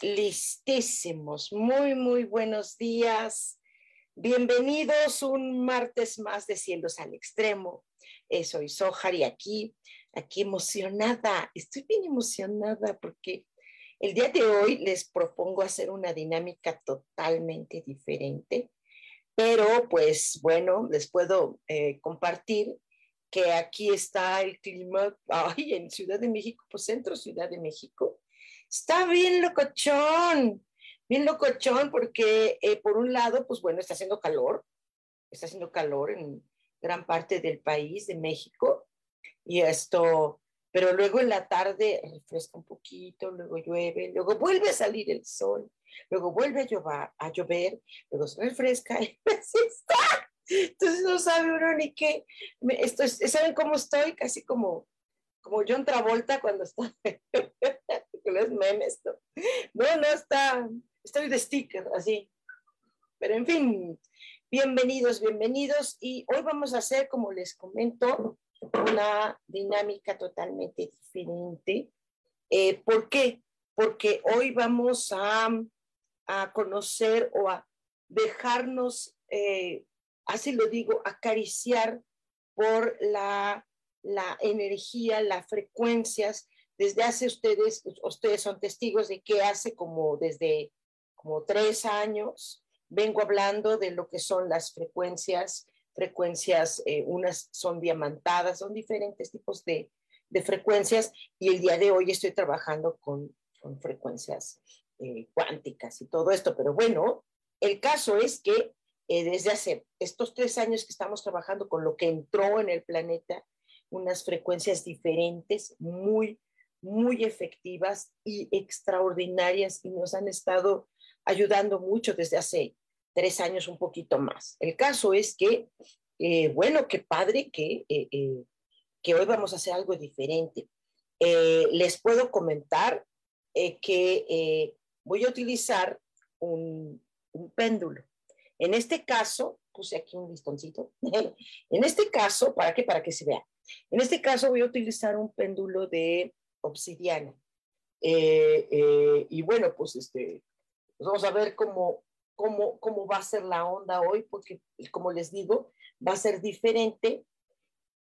Listísimos, muy, muy buenos días. Bienvenidos un martes más de Cielos al Extremo. Eh, soy Sojar y aquí, aquí emocionada, estoy bien emocionada porque el día de hoy les propongo hacer una dinámica totalmente diferente, pero pues bueno, les puedo eh, compartir que aquí está el clima, ay, en Ciudad de México, pues centro Ciudad de México, está bien locochón, bien locochón porque eh, por un lado, pues bueno, está haciendo calor, está haciendo calor en gran parte del país, de México, y esto, pero luego en la tarde refresca un poquito, luego llueve, luego vuelve a salir el sol, luego vuelve a llover, a llover luego se refresca y así está entonces no sabe uno ni qué. Estoy, ¿Saben cómo estoy? Casi como, como John Travolta cuando está memes. ¿no? no, no está, estoy de sticker, así. Pero en fin, bienvenidos, bienvenidos. Y hoy vamos a hacer, como les comento, una dinámica totalmente diferente. Eh, ¿Por qué? Porque hoy vamos a, a conocer o a dejarnos eh, así lo digo, acariciar por la, la energía, las frecuencias. Desde hace ustedes, ustedes son testigos de que hace como desde como tres años vengo hablando de lo que son las frecuencias, frecuencias, eh, unas son diamantadas, son diferentes tipos de, de, frecuencias y el día de hoy estoy trabajando con, con frecuencias eh, cuánticas y todo esto, pero bueno, el caso es que eh, desde hace estos tres años que estamos trabajando con lo que entró en el planeta, unas frecuencias diferentes, muy, muy efectivas y extraordinarias y nos han estado ayudando mucho desde hace tres años, un poquito más. El caso es que, eh, bueno, qué padre que, eh, que hoy vamos a hacer algo diferente. les puedo comentar que voy a utilizar un, un péndulo. En este caso, puse aquí un listoncito. en este caso, ¿para qué? Para que se vea. En este caso voy a utilizar un péndulo de obsidiana. Eh, eh, y bueno, pues este, pues vamos a ver cómo, cómo, cómo va a ser la onda hoy, porque como les digo, va a ser diferente.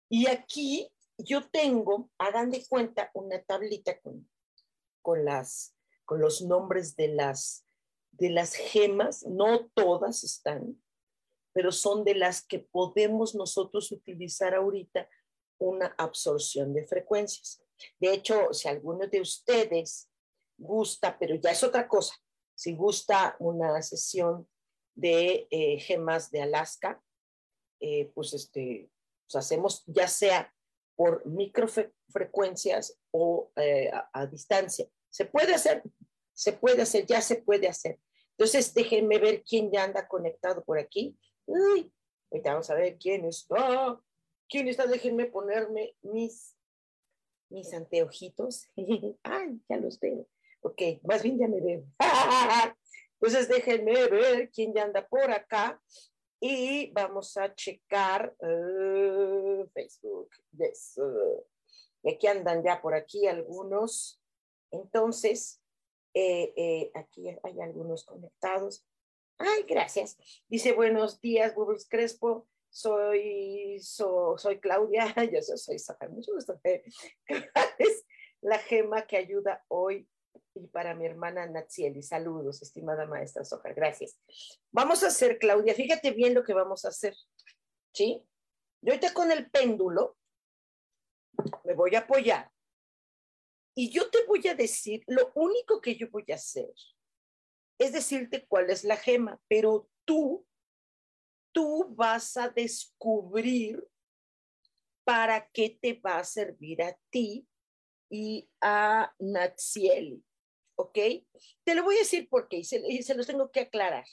Y aquí yo tengo, hagan de cuenta, una tablita con, con, las, con los nombres de las, de las gemas, no todas están, pero son de las que podemos nosotros utilizar ahorita una absorción de frecuencias. De hecho, si alguno de ustedes gusta, pero ya es otra cosa, si gusta una sesión de eh, gemas de Alaska, eh, pues este, pues hacemos ya sea por microfrecuencias o eh, a, distancia. Se puede hacer, se puede hacer, ya se puede hacer. Entonces, déjenme ver quién ya anda conectado por aquí. Ahorita vamos a ver quién está. ¿Quién está? Déjenme ponerme mis, mis anteojitos. Ay, ya los veo. Ok, más bien ya me veo. Entonces, déjenme ver quién ya anda por acá. Y vamos a checar uh, Facebook. Yes. aquí andan ya por aquí algunos. Entonces, eh, eh, aquí hay algunos conectados. Ay, gracias. Dice, buenos días, Bubbles Crespo. Soy, soy Claudia. Yo soy, soy Mucho gusto. la gema que ayuda hoy y para mi hermana Natsieli. Saludos, estimada maestra Soja. Gracias. Vamos a hacer, Claudia, fíjate bien lo que vamos a hacer. ¿Sí? Yo ahorita con el péndulo me voy a apoyar. Y yo te voy a decir, lo único que yo voy a hacer es decirte cuál es la gema, pero tú, tú vas a descubrir para qué te va a servir a ti y a Natsieli. ¿Ok? Te lo voy a decir por qué y se, los tengo que aclarar.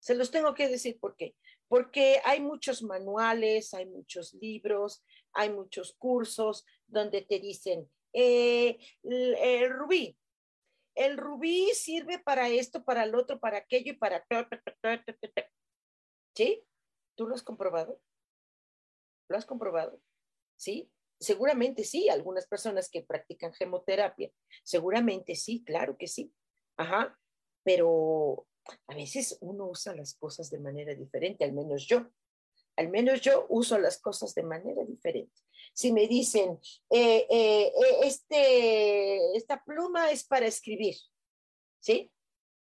Se los tengo que decir por qué. Porque hay muchos manuales, hay muchos libros, hay muchos cursos donde te dicen, eh, el rubí, el rubí sirve para esto, para el otro, para aquello y para... ¿Sí? ¿Tú lo has comprobado? ¿Lo has comprobado? ¿Sí? Seguramente sí, algunas personas que practican gemoterapia, seguramente sí, claro que sí. Ajá, pero a veces uno usa las cosas de manera diferente, al menos yo. Al menos yo uso las cosas de manera diferente. Si me dicen, eh, eh, eh, este, esta pluma es para escribir, ¿sí?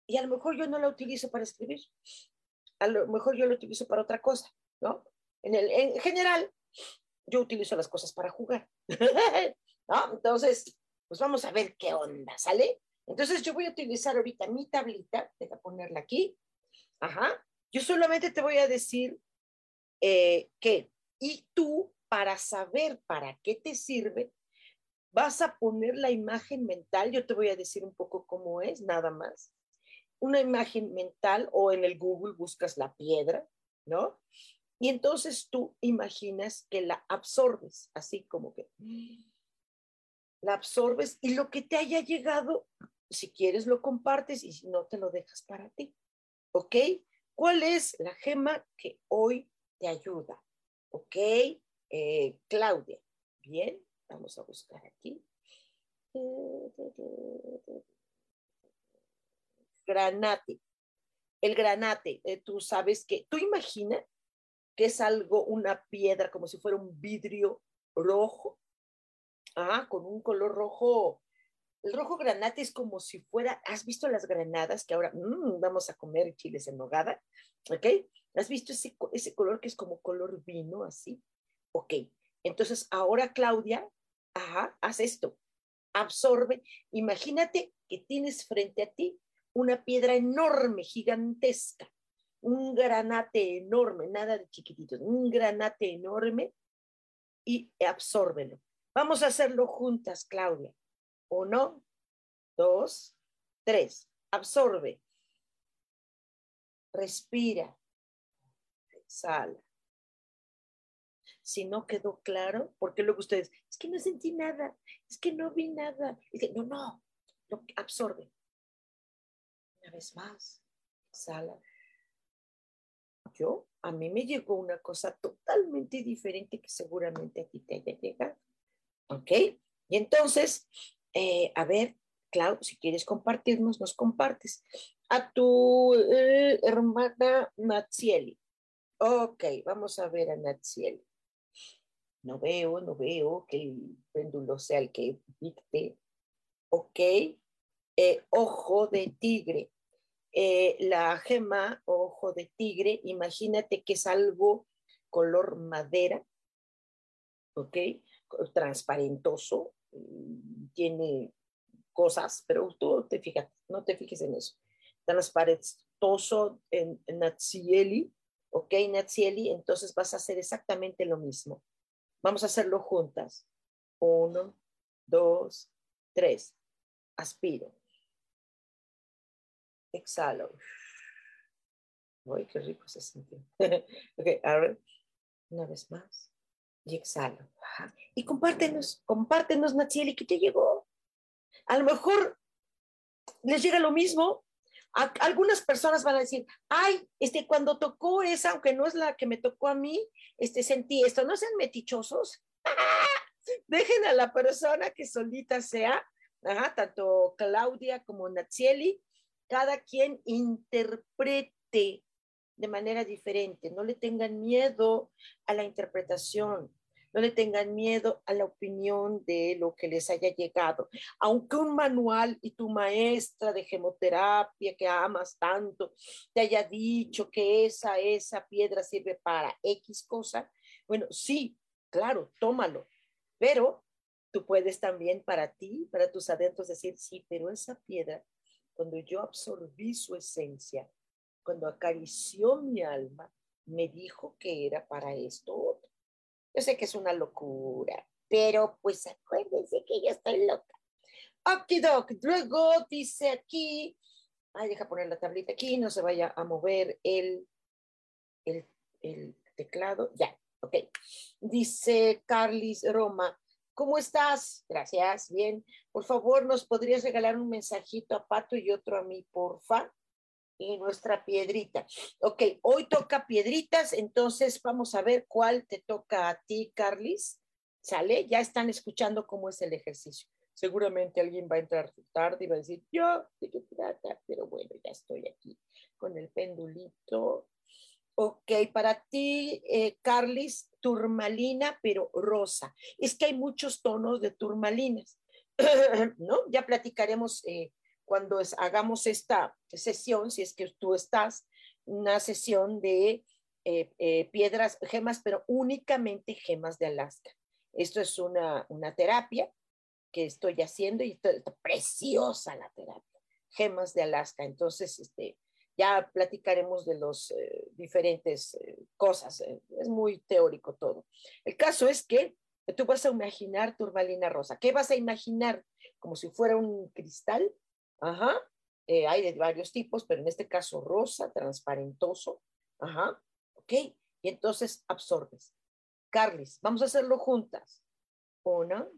Y a lo mejor yo no la utilizo para escribir. A lo mejor yo la utilizo para otra cosa, ¿no? En, el, en general, yo utilizo las cosas para jugar. ¿No? Entonces, pues vamos a ver qué onda, ¿sale? Entonces yo voy a utilizar ahorita mi tablita, deja ponerla aquí. Ajá. Yo solamente te voy a decir eh, que, y tú, para saber para qué te sirve, vas a poner la imagen mental, yo te voy a decir un poco cómo es, nada más. Una imagen mental o en el Google buscas la piedra, ¿no? Y entonces tú imaginas que la absorbes, así como que la absorbes y lo que te haya llegado, si quieres lo compartes y si no te lo dejas para ti. ¿Ok? ¿Cuál es la gema que hoy te ayuda? ¿Ok? Eh, Claudia. Bien, vamos a buscar aquí. Granate. El granate, eh, tú sabes que, tú imaginas que es algo, una piedra, como si fuera un vidrio rojo, ah, con un color rojo. El rojo granate es como si fuera, ¿has visto las granadas que ahora mm, vamos a comer chiles en nogada? ¿Ok? ¿Has visto ese, ese color que es como color vino, así? Ok. Entonces, ahora Claudia, ajá, haz esto. Absorbe. Imagínate que tienes frente a ti una piedra enorme, gigantesca un granate enorme, nada de chiquititos, un granate enorme y absórbelo. Vamos a hacerlo juntas, Claudia. Uno, dos, tres. Absorbe. Respira. Exhala. Si no quedó claro, porque luego ustedes, es que no sentí nada, es que no vi nada. no, no, no, absorbe. Una vez más, exhala yo, a mí me llegó una cosa totalmente diferente que seguramente a ti te haya llegado. ¿Ok? Y entonces, eh, a ver, Clau, si quieres compartirnos, nos compartes. A tu eh, hermana Natsieli. Ok, vamos a ver a Natsieli. No veo, no veo que el péndulo sea el que dicte. Ok. Eh, ojo de tigre. Eh, la gema ojo de tigre, imagínate que es algo color madera, ¿ok? Transparentoso, mm, tiene cosas, pero tú te fijas, no te fijes en eso. Transparentoso en, en Natsieli, ¿ok? Natsieli, entonces vas a hacer exactamente lo mismo. Vamos a hacerlo juntas. Uno, dos, tres. Aspiro exhalo. Uy, qué rico se sintió. ok, ahora, una vez más. Y exhalo. Y compártenos, compártenos, Natsieli, que te llegó. A lo mejor les llega lo mismo. algunas personas van a decir, ay, este, cuando tocó esa, aunque no es la que me tocó a mí, este, sentí esto. No sean metichosos. Dejen a la persona que solita sea, tanto Claudia como Natsieli, cada quien interprete de manera diferente, no le tengan miedo a la interpretación. no le tengan miedo a la opinión de lo que les haya llegado. Aunque un manual y tu maestra de gemoterapia que amas tanto te haya dicho que esa, esa piedra sirve para X cosa, bueno, sí, claro, tómalo, pero tú puedes también para ti, para tus adentros decir, sí, pero esa piedra, cuando yo absorbí su esencia, cuando acarició mi alma, me dijo que era para esto otro. Yo sé que es una locura, pero pues acuérdense que yo estoy loca. Okidoc, luego dice aquí, ay, deja poner la tablita aquí, no se vaya a mover el, el, el teclado. Ya, ok. Dice Carlis Roma, ¿cómo estás? Gracias, bien. Por favor, ¿nos podrías regalar un mensajito a Pato y otro a mí, porfa? y nuestra piedrita. Ok, hoy toca piedritas, entonces vamos a ver cuál te toca a ti, Carlis. ¿Sale? Ya están escuchando cómo es el ejercicio. Seguramente alguien va a entrar tarde y va a decir, yo, ¿de qué trata? Pero bueno, ya estoy aquí con el pendulito. Ok, para ti, eh, Carlis, turmalina, pero rosa. Es que hay muchos tonos de turmalinas, ¿no? Ya platicaremos eh, cuando hagamos esta sesión, si es que tú estás, una sesión de eh, eh, piedras, gemas, pero únicamente gemas de Alaska. Esto es una, una terapia que estoy haciendo y está, preciosa la terapia, gemas de Alaska. Entonces, este, ya platicaremos de las eh, diferentes cosas. es muy teórico todo. El caso es que tú vas a imaginar turmalina rosa. ¿Qué vas a imaginar? Como si fuera un cristal Ajá. Eh, hay de varios tipos, pero en este caso rosa, transparentoso. Ajá. Ok. Y entonces absorbes. Carlis, vamos a hacerlo juntas. Una,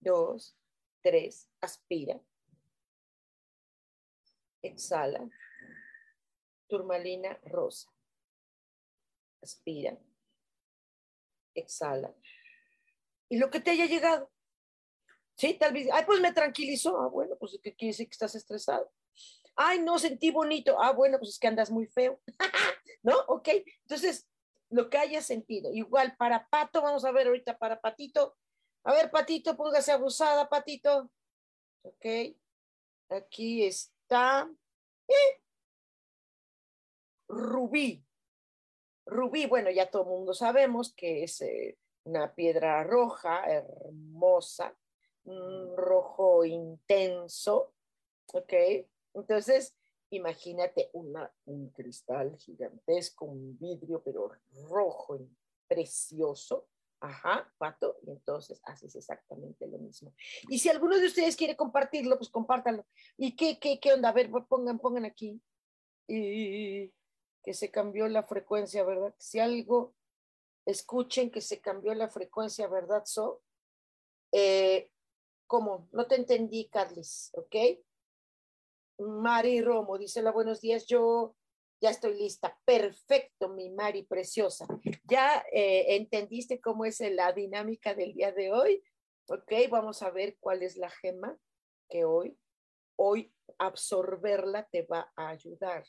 dos, tres. Aspira. Exhala. Turmalina rosa. Aspira. Exhala. Y lo que te haya llegado. Sí, tal vez, ay, pues me tranquilizó. Ah, bueno, pues ¿qué quiere decir que estás estresado? Ay, no, sentí bonito. Ah, bueno, pues es que andas muy feo. ¿No? Ok. Entonces, lo que haya sentido. Igual para Pato, vamos a ver ahorita para Patito. A ver, Patito, póngase abusada, Patito. Ok. Aquí está. Eh. Rubí. Rubí, bueno, ya todo el mundo sabemos que es eh, una piedra roja, hermosa, un rojo intenso, ¿ok? Entonces, imagínate una, un cristal gigantesco, un vidrio, pero rojo, y precioso. Ajá, pato, y entonces haces exactamente lo mismo. Y si alguno de ustedes quiere compartirlo, pues compártanlo. ¿Y qué, qué, qué onda? A ver, pongan, pongan aquí. Y que se cambió la frecuencia, ¿verdad? Si algo, escuchen que se cambió la frecuencia, ¿verdad? So, eh, ¿Cómo? No te entendí, Carlis, ¿ok? Mari Romo, dice la buenos días, yo ya estoy lista. Perfecto, mi Mari preciosa. ¿Ya eh, entendiste cómo es la dinámica del día de hoy? Ok, vamos a ver cuál es la gema que hoy, hoy absorberla te va a ayudar.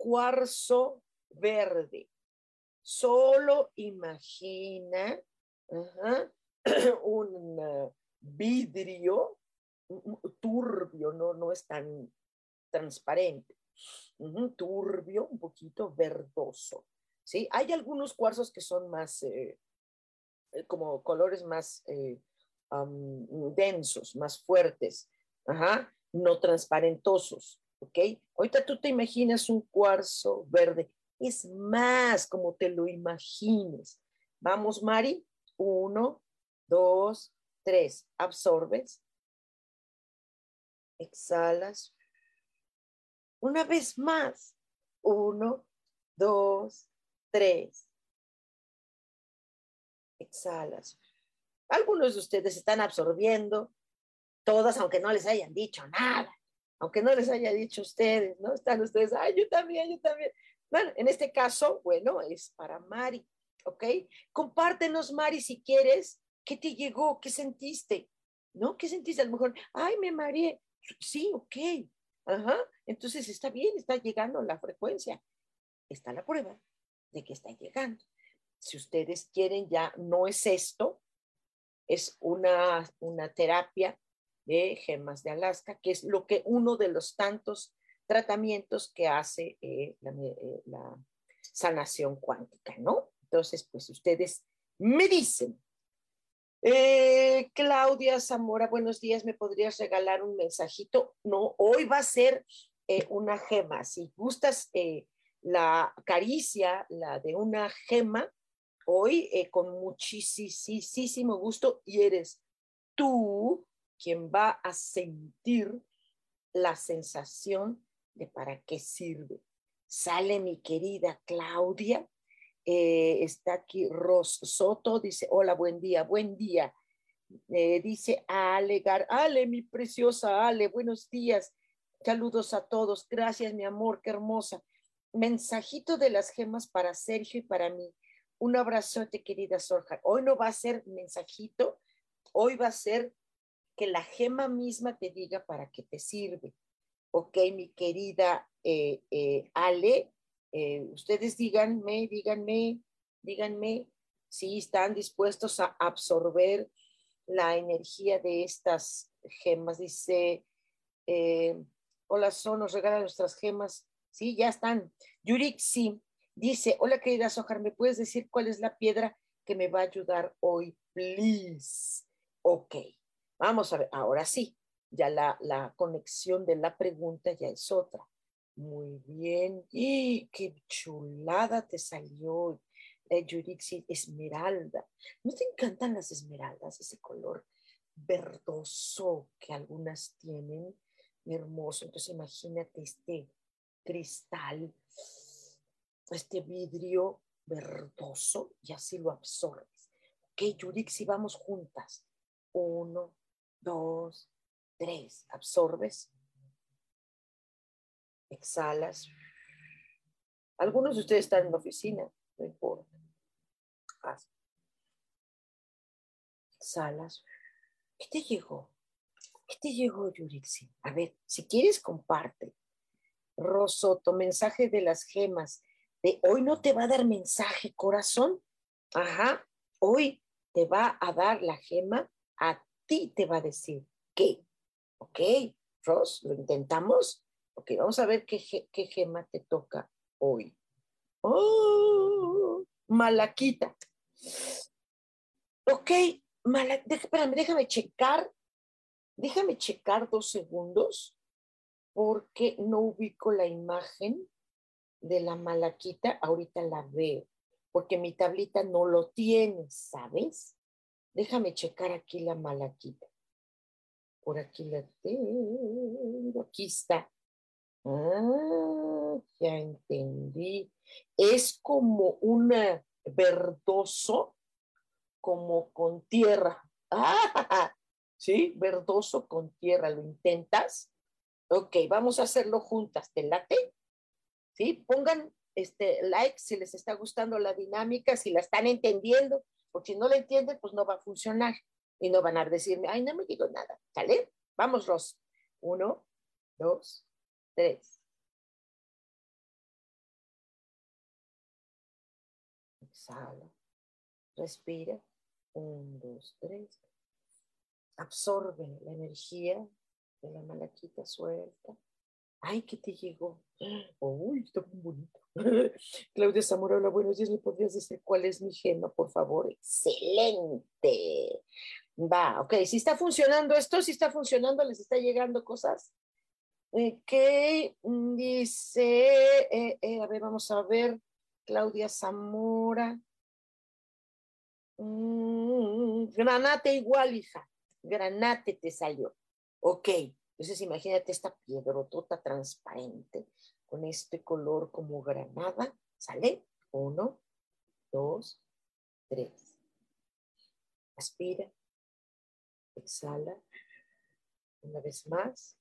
Cuarzo verde. Solo imagina un vidrio turbio, no, no es tan transparente, turbio, un poquito verdoso. ¿sí? Hay algunos cuarzos que son más, eh, eh, como colores más eh, densos, más fuertes, no transparentosos. ¿Ok? Ahorita tú te imaginas un cuarzo verde, es más como te lo imagines. Vamos, Mari, uno, dos, Tres, absorbes. Exhalas. Una vez más. Uno, dos, tres. Exhalas. Algunos de ustedes están absorbiendo todas, aunque no les hayan dicho nada, aunque no les haya dicho ustedes, ¿no? Están ustedes, ay, yo también, yo también. Bueno, en este caso, bueno, es para Mari, ¿ok? Compártenos, Mari, si quieres, ¿Qué te llegó? ¿Qué sentiste? ¿No? ¿Qué sentiste? A lo mejor, ay, me mareé. Sí, ok. Ajá. Entonces está bien, está llegando la frecuencia. Está la prueba de que está llegando. si ustedes quieren, ya no es esto, es una, una terapia de gemas de Alaska, que es lo que uno de los tantos tratamientos que hace eh, eh, la, sanación cuántica, ¿no? Entonces, pues ustedes me dicen, eh, Claudia Zamora, buenos días, ¿me podrías regalar un mensajito? No, hoy va a ser una gema. Si gustas la caricia, la de una gema, hoy eh, con muchísimo gusto y eres tú quien va a sentir la sensación de para qué sirve. Sale mi querida Claudia, eh, está aquí Ros Soto, dice, hola, buen día, buen día. Eh, dice Ale Gar, Ale, mi preciosa Ale, buenos días. Saludos a todos. Gracias, mi amor, qué hermosa. Mensajito de las gemas para Sergio y para mí. Un abrazote, querida Sorja. Hoy no va a ser mensajito, hoy va a ser que la gema misma te diga para qué te sirve. Ok, mi querida eh, eh, Ale, eh, ustedes díganme, díganme, díganme si están dispuestos a absorber la energía de estas gemas. Dice, hola, son, nos regalan nuestras gemas. Sí, ya están. Yurik, sí. Dice, hola querida Sojar, ¿me puedes decir cuál es la piedra que me va a ayudar hoy, please? Ok, vamos a ver, ahora sí, ya la, la conexión de la pregunta ya es otra. Muy bien, ¡Y qué chulada te salió, eh, Yurixi, esmeralda. ¿No te encantan las esmeraldas, ese color verdoso que algunas tienen? Hermoso, entonces imagínate este cristal este vidrio verdoso y así lo absorbes. Ok, Yurixi, vamos juntas. Uno, dos, tres. Absorbes. Exhalas. Algunos de ustedes están en la oficina, no importa. Exhalas. ¿Qué te llegó? ¿Qué te llegó, Yurixi? A ver, si quieres, comparte. Rosoto, mensaje de las gemas hoy no te va a dar mensaje, corazón. Ajá, hoy te va a dar la gema, a te va a decir qué. Ok, Ross, lo intentamos. Ok, vamos a ver qué, gema te toca hoy. Oh, malaquita. Ok, espérame, déjame checar. Déjame checar dos segundos porque no ubico la imagen de la malaquita, ahorita la veo, porque mi tablita no lo tiene, ¿sabes? Déjame checar aquí la malaquita. Por aquí la tengo, aquí está. Ah, ya entendí. Es como un verdoso, como con tierra. Ah, sí, verdoso con tierra. ¿Lo intentas? Ok, vamos a hacerlo juntas. ¿Te late? ¿sí? Pongan este like si les está gustando la dinámica, si la están entendiendo, porque si no la entienden, pues no va a funcionar y no van a decirme, ay, no me digo nada, ¿sale? Vamos, Ros. Uno, dos, tres. Exhala. Respira. Un, dos, tres. Absorbe la energía de la malaquita suelta. Ay, ¿qué te llegó? Uy, está muy bonito. Claudia Zamora, buenos días. ¿Me podrías decir cuál es mi gema, por favor? Excelente. Va, ok. Si está funcionando esto, si está funcionando, les está llegando cosas. ¿Qué dice, eh, eh, a ver, vamos a ver, Claudia Zamora. Mm, granate igual, hija. Granate te salió. Ok. Entonces imagínate esta piedrotota transparente con este color como granada. ¿Sale? Uno, dos, tres. Aspira. Exhala. Una vez más.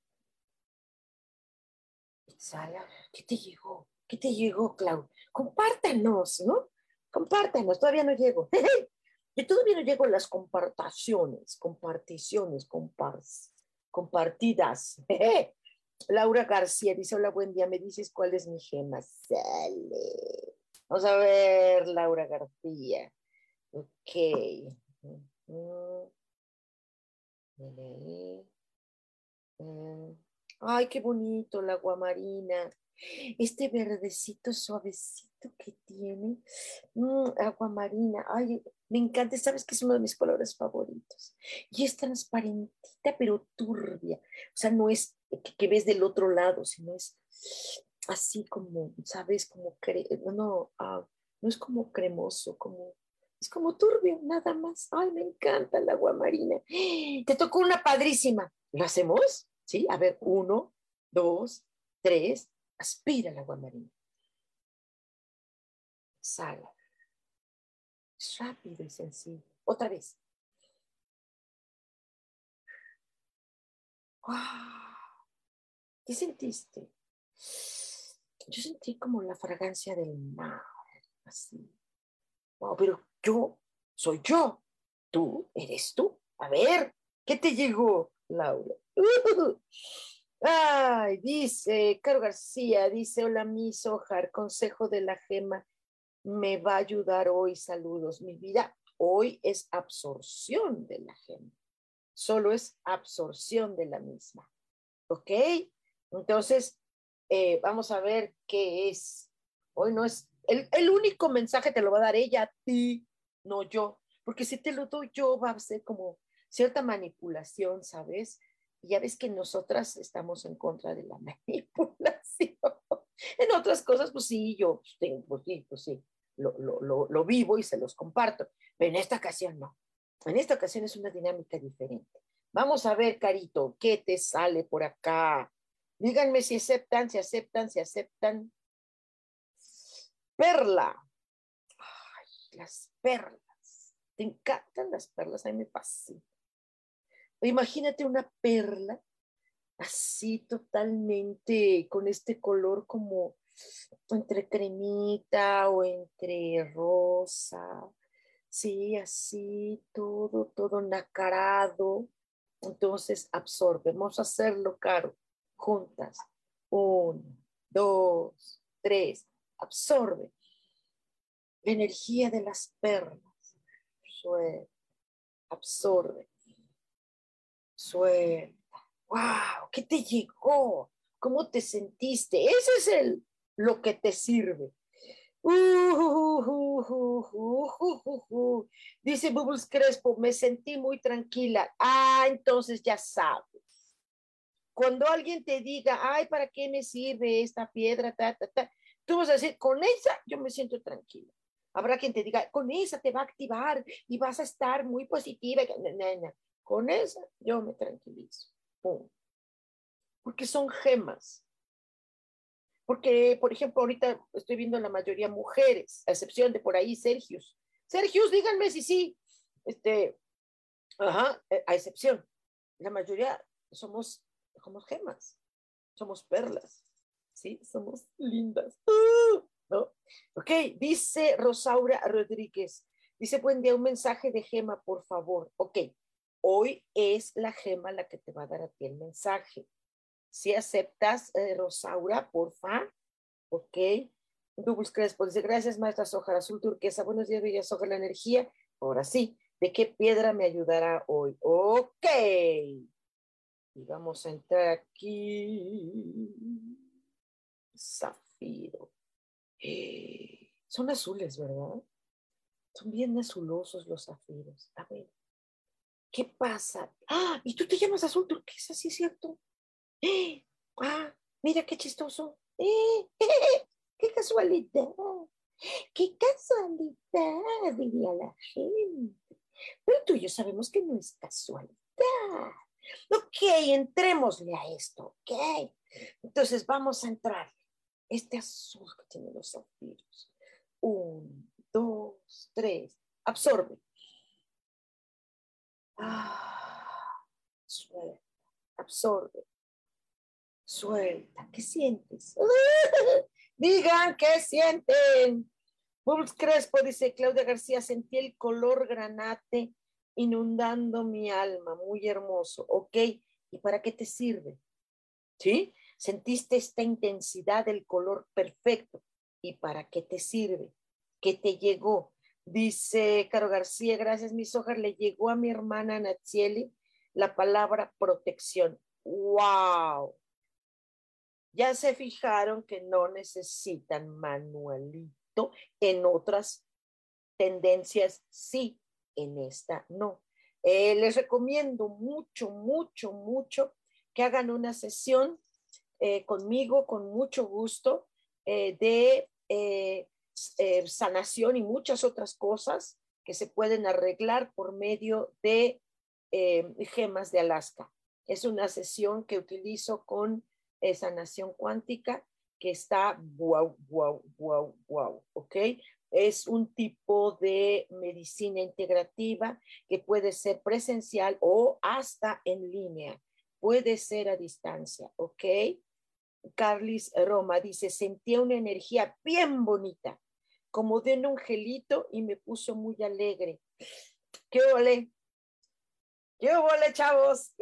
Exhala. ¿Qué te llegó? ¿Qué te llegó, Clau? Compártanos, ¿no? Compártanos. Todavía no llego. Yo todavía no llego a las compartaciones, comparticiones, compars compartidas. Laura García dice, hola, buen día, me dices cuál es mi gema. Sale. Vamos a ver, Laura García. Ok. Ay, qué bonito la aguamarina. Este verdecito suavecito que tiene. Mm, aguamarina. Ay, me encanta. Sabes que es uno de mis colores favoritos. Y es transparentita, pero turbia. O sea, no es que, ves del otro lado, sino es así como, ¿sabes? Como, no, ah, no es como cremoso, como es como turbio, nada más. Ay, me encanta el agua marina. Te tocó una padrísima. ¿Lo hacemos? Sí, a ver, uno, dos, tres. Aspira el agua marina. Sala. Es rápido y sencillo. Otra vez. ¿Qué sentiste? Yo sentí como la fragancia del mar, así. Wow, pero yo soy yo. Tú eres tú. A ver, ¿qué te llegó, Laura? Ay, dice Caro García, dice, hola, mi Sojar, consejo de la gema, me va a ayudar hoy, saludos. Mi vida hoy es absorción de la gema, solo es absorción de la misma. ¿Ok? Entonces, eh, vamos a ver qué es. Hoy no es, el, el único mensaje te lo va a dar ella a ti, no yo, porque si te lo doy yo va a ser como cierta manipulación, ¿sabes? Y ya ves que nosotras estamos en contra de la manipulación. En otras cosas, pues sí, yo pues sí, pues sí, lo, lo, lo, vivo y se los comparto, pero en esta ocasión no. En esta ocasión es una dinámica diferente. Vamos a ver, Carito, ¿qué te sale por acá? Díganme si aceptan, si aceptan, si aceptan. Perla las perlas. ¿Te encantan las perlas? A mí me fascina. Imagínate una perla así totalmente con este color como entre cremita o entre rosa, sí, así, todo, todo nacarado. Entonces absorbe. Vamos a hacerlo, Caro, juntas. Uno, dos, tres. Absorbe energía de las perlas. Suelta, absorbe, suelta. ¡Wow! ¿Qué te llegó? ¿Cómo te sentiste? Ese es el, lo que te sirve. Dice Bubbles Crespo, me sentí muy tranquila. Ah, entonces ya sabes. Cuando alguien te diga, ay, ¿para qué me sirve esta piedra? tú vas a decir, con esa yo me siento tranquila. Habrá quien te diga, con esa te va a activar y vas a estar muy positiva. Con esa yo me tranquilizo. Porque son gemas. Porque, por ejemplo, ahorita estoy viendo la mayoría mujeres, a excepción de por ahí Sergius. Sergius, díganme si sí. Este, ajá, eh, a excepción. La mayoría somos, somos gemas, somos perlas, ¿sí? Somos lindas. ¡Ah! ¿no? Ok, dice Rosaura Rodríguez, dice, buen día, un mensaje de Gema, por favor. Ok, hoy es la Gema la que te va a dar a ti el mensaje. Si aceptas, eh, Rosaura, porfa, ok. Douglas Crespo dice, gracias, maestra Soja, azul turquesa. Buenos días, Bella Soja, la energía. Ahora sí, ¿de qué piedra me ayudará hoy? Ok. Y vamos a entrar aquí. Zafiro. Eh, son azules, ¿verdad? Son bien azulosos los zafiros. A ver, ¿qué pasa? Ah, y tú te llamas azul turquesa, ¿sí es cierto? Eh, ah, mira qué chistoso. Eh, qué casualidad. Qué casualidad, diría la gente. Pero tú y yo sabemos que no es casualidad. Ok, entrémosle a esto, ok. Entonces vamos a entrar este azul que tiene los zafiros. Uno, dos, tres. Absorbe. Ah, suelta. Absorbe. Suelta. ¿Qué sientes? Digan qué sienten. Bulls Crespo dice Claudia García, sentí el color granate inundando mi alma, muy hermoso. Ok, ¿y para qué te sirve? ¿Sí? Sentiste esta intensidad del color perfecto. ¿Y para qué te sirve? ¿Qué te llegó? Dice Caro García, gracias, mis hojas. Le llegó a mi hermana Natsieli la palabra protección. ¡Wow! Ya se fijaron que no necesitan manualito. En otras tendencias sí, en esta no. Eh, les recomiendo mucho, mucho, mucho que hagan una sesión eh, conmigo con mucho gusto eh, de sanación y muchas otras cosas que se pueden arreglar por medio de gemas de Alaska. Es una sesión que utilizo con sanación cuántica que está wow, wow, wow, wow, ¿ok? Es un tipo de medicina integrativa que puede ser presencial o hasta en línea. Puede ser a distancia, ¿ok? Carlis Roma dice, sentía una energía bien bonita, como de un angelito y me puso muy alegre. ¿Qué ole? ¿Qué ole, chavos?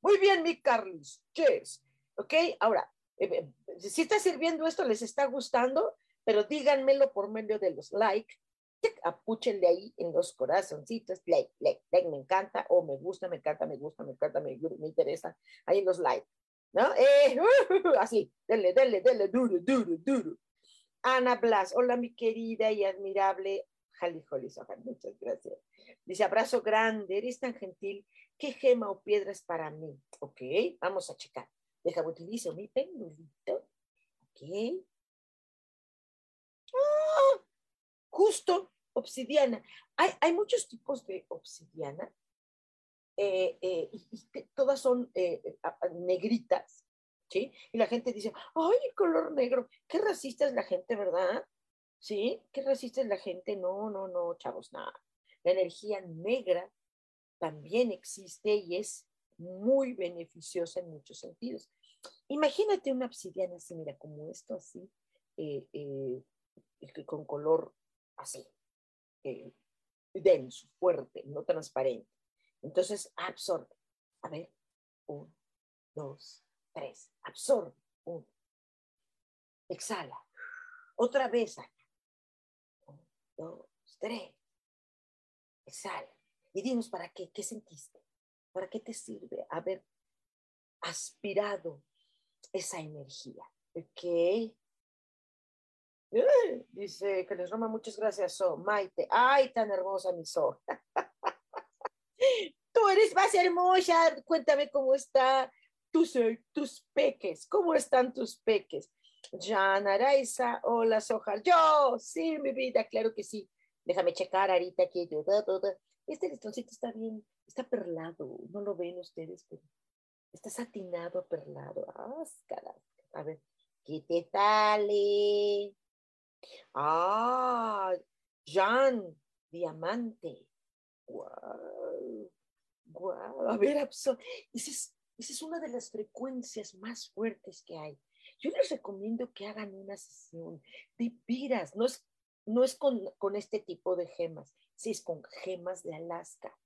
Muy bien, mi Carlis. Cheers. ¿Ok? Ahora, eh, eh, si está sirviendo esto, les está gustando, pero díganmelo por medio de los like. Apúchenle ahí en los corazoncitos, like, like, like, me encanta, o me gusta, me encanta, me gusta, me encanta, me, me interesa, ahí en los like, ¿no? Eh, así, denle, denle, denle, duro, duro, duro. Ana Blas, hola mi querida y admirable Jali Soja, muchas gracias. Dice, abrazo grande, eres tan gentil, ¿qué gema o piedra es para mí? Ok, vamos a checar. Déjame utilizo mi pendulito. Ok, ¡Ah! Justo obsidiana. Hay, hay, muchos tipos de obsidiana. Eh, eh, todas son eh, negritas, ¿sí? Y la gente dice, ¡ay, el color negro! ¡Qué racista es la gente, ¿verdad? ¿Sí? ¿Qué racista es la gente? No, no, no, chavos, nada. La energía negra también existe y es muy beneficiosa en muchos sentidos. Imagínate una obsidiana así, mira, como esto, así, con color así, eh, denso, fuerte, no transparente. Entonces absorbe. A ver, uno, dos, tres, absorbe. Uno. Exhala. Otra vez. Uno, dos, tres. Exhala. Y dinos para qué, qué sentiste, para qué te sirve haber aspirado esa energía. ¿Ok? dice que les Roma, muchas gracias, So. Maite. Ay, tan hermosa mi So. Tú eres más hermosa. Cuéntame cómo está tus, tus peques. ¿Cómo están tus peques? Jan Araiza, hola Sojar. Yo, sí, mi vida, claro que sí. Déjame checar ahorita aquí. Este listoncito está bien, está perlado. No lo ven ustedes, pero está satinado, perlado. Ah, A ver, ¿qué te sale? Ah, Jan, diamante. Wow, wow. A ver, esa es, esa es una de las frecuencias más fuertes que hay. Yo les recomiendo que hagan una sesión de piras. No es, no es con, con este tipo de gemas, sí es con gemas de Alaska.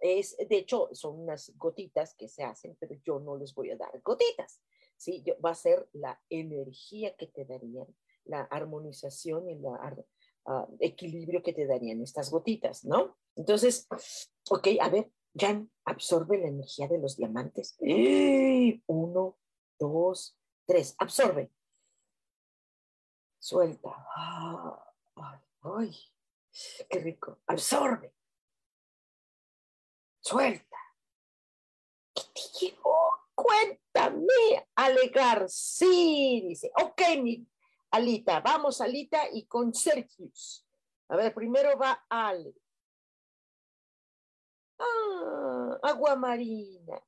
Es, de hecho, son unas gotitas que se hacen, pero yo no les voy a dar gotitas. ¿sí? va a ser la energía que te darían la armonización y el ah, equilibrio que te darían estas gotitas, ¿no? Entonces, ok, a ver, Jan, absorbe la energía de los diamantes. Uno, dos, tres, absorbe. Suelta. ay, ay, qué rico. Absorbe. Suelta. ¿Qué te llegó? Cuéntame, alegar. Sí, dice. Ok, mi Alita, vamos Alita y con Sergius. A ver, primero va Ale. Ah, agua marina.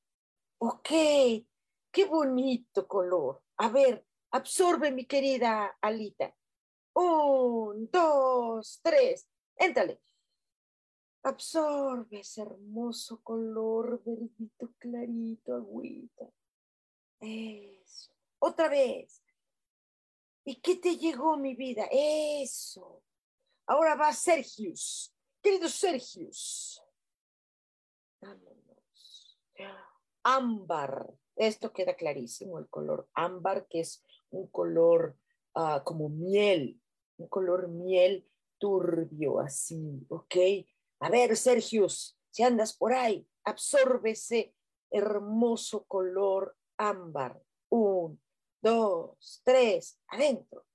Ok, qué bonito color. A ver, absorbe mi querida Alita. Un, dos, tres. Éntale. Absorbe ese hermoso color verdito clarito, agüita. Eso. Otra vez. ¿Y qué te llegó mi vida? Eso. Ahora va Sergius. Querido Sergius. Vámonos. Ámbar. Esto queda clarísimo, el color ámbar, que es un color ah, como miel, un color miel turbio, así, ¿ok? A ver, Sergius, si andas por ahí, absorbe ese hermoso color ámbar. Un, dos, tres, adentro.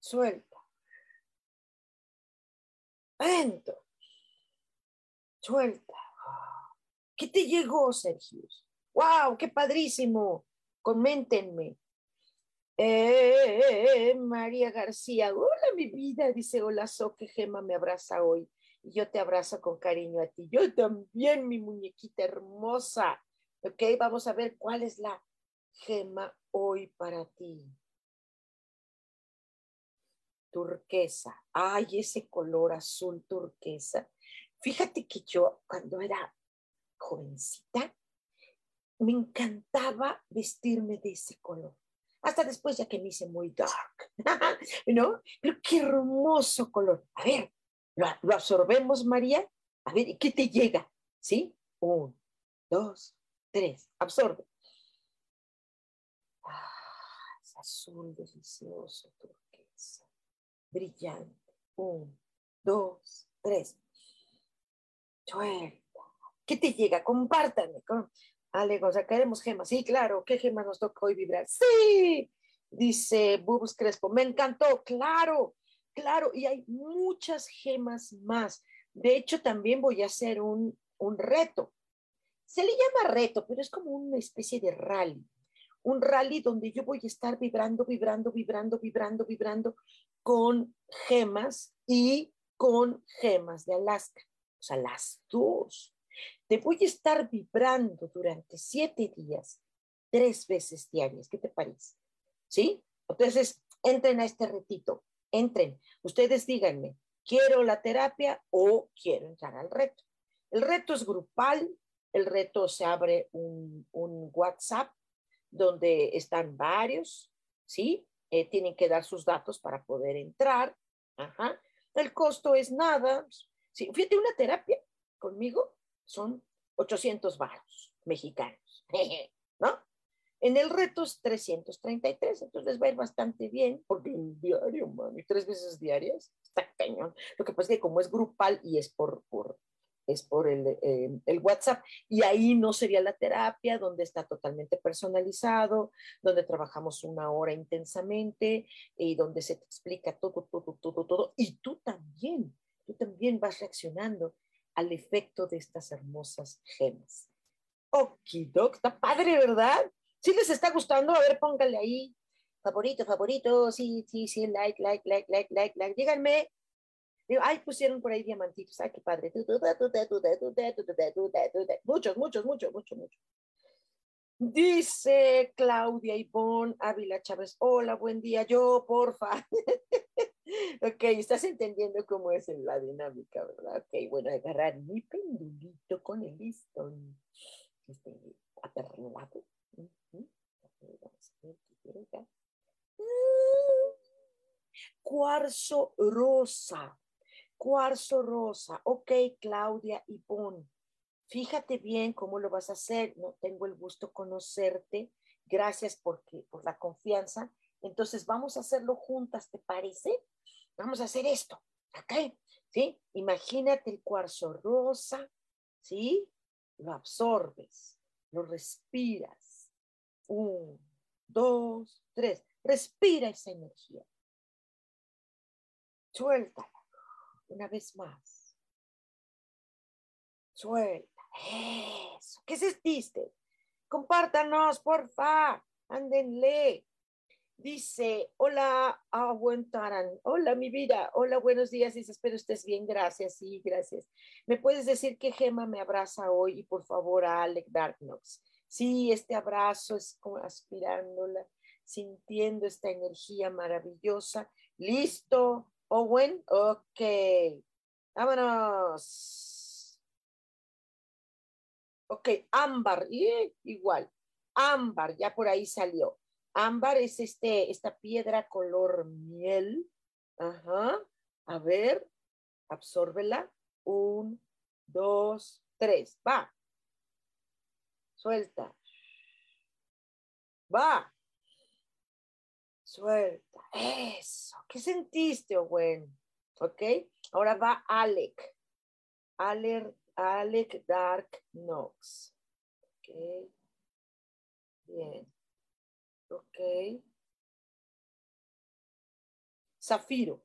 Suelta. Adentro. Suelta. ¿Qué te llegó, Sergius? ¡Wow! ¡Qué padrísimo! Coméntenme. Eh, María García, hola mi vida, dice, hola So, que Gema me abraza hoy. Y yo te abrazo con cariño a ti. Yo también, mi muñequita hermosa. Ok, vamos a ver cuál es la gema hoy para ti. Turquesa. Ay, ese color azul turquesa. Fíjate que yo cuando era jovencita me encantaba vestirme de ese color. Hasta después ya que me hice muy dark, ¿no? Pero qué hermoso color. A ver, ¿lo, absorbemos, María? A ver, ¿qué te llega? ¿Sí? Un, dos, tres. Absorbe. Ah, es azul delicioso, turquesa. Brillante. Un, dos, tres. Suelta. ¿Qué te llega? Compártame. Ale, sea, queremos gemas. Sí, claro, ¿qué gemas nos toca hoy vibrar? Sí, dice Bubus Crespo, me encantó, claro, claro, y hay muchas gemas más. De hecho, también voy a hacer un, un reto. Se le llama reto, pero es como una especie de rally. Un rally donde yo voy a estar vibrando, vibrando, vibrando, vibrando, vibrando con gemas y con gemas de Alaska. O sea, las dos te voy a estar vibrando durante siete días, tres veces diarias. ¿Qué te parece? ¿Sí? Entonces, entren a este retito, entren. Ustedes díganme, ¿quiero la terapia o quiero entrar al reto? El reto es grupal, el reto se abre un, WhatsApp donde están varios, ¿sí? Eh, tienen que dar sus datos para poder entrar. Ajá. El costo es nada. ¿sí? Fíjate, una terapia conmigo son 800 baros mexicanos, ¿no? En el reto es 333, entonces les va a ir bastante bien, porque en diario, mami, tres veces diarias, está cañón. Lo que pasa es que como es grupal y es por, por, es por el, eh, el, WhatsApp, y ahí no sería la terapia, donde está totalmente personalizado, donde trabajamos una hora intensamente y donde se te explica todo, todo, todo, todo, y tú también, tú también vas reaccionando al efecto de estas hermosas gemas. Okidoc, está padre, ¿verdad? Si les está gustando, a ver, póngale ahí. Favorito, favorito, sí, sí, sí, like, like, like, like, like, like. Díganme. Ay, pusieron por ahí diamantitos. Ay, qué padre. Muchos, muchos, muchos, muchos, muchos. Dice Claudia Ivonne Ávila Chávez, hola, buen día, yo, porfa. Ok, estás entendiendo cómo es la dinámica, ¿verdad? Ok, bueno, agarrar mi pendulito con el listón. Este, aperlado. Cuarzo rosa. Cuarzo rosa. Ok, Claudia Ivonne. Fíjate bien cómo lo vas a hacer. No tengo el gusto conocerte. Gracias porque, por la confianza. Entonces vamos a hacerlo juntas, ¿te parece? Vamos a hacer esto, ¿ok? ¿Sí? Imagínate el cuarzo rosa, ¿sí? Lo absorbes, lo respiras. Un, dos, tres. Respira esa energía. Suéltala. Una vez más. Suelta. Eso. ¿Qué sentiste? Compártanos, porfa. Ándenle. Dice, hola, Aguantaran. Hola, mi vida. Hola, buenos días. Dice, espero estés bien. Gracias. Sí, gracias. ¿Me puedes decir qué gema me abraza hoy? Y por favor, a Alec Darknox. Sí, este abrazo es como aspirándola, sintiendo esta energía maravillosa. ¿Listo, Owen? Ok. Vámonos. Ok, ámbar, igual. Ámbar, ya por ahí salió. Ámbar es este, esta piedra color miel. Ajá. A ver, absórbela. Un, dos, tres. Va. Suelta. Va. Suelta. Eso. ¿Qué sentiste, Owen? ¿Ok? Ahora va Alec. Alec, Alec Dark Knox. Ok. Bien. Ok. Zafiro.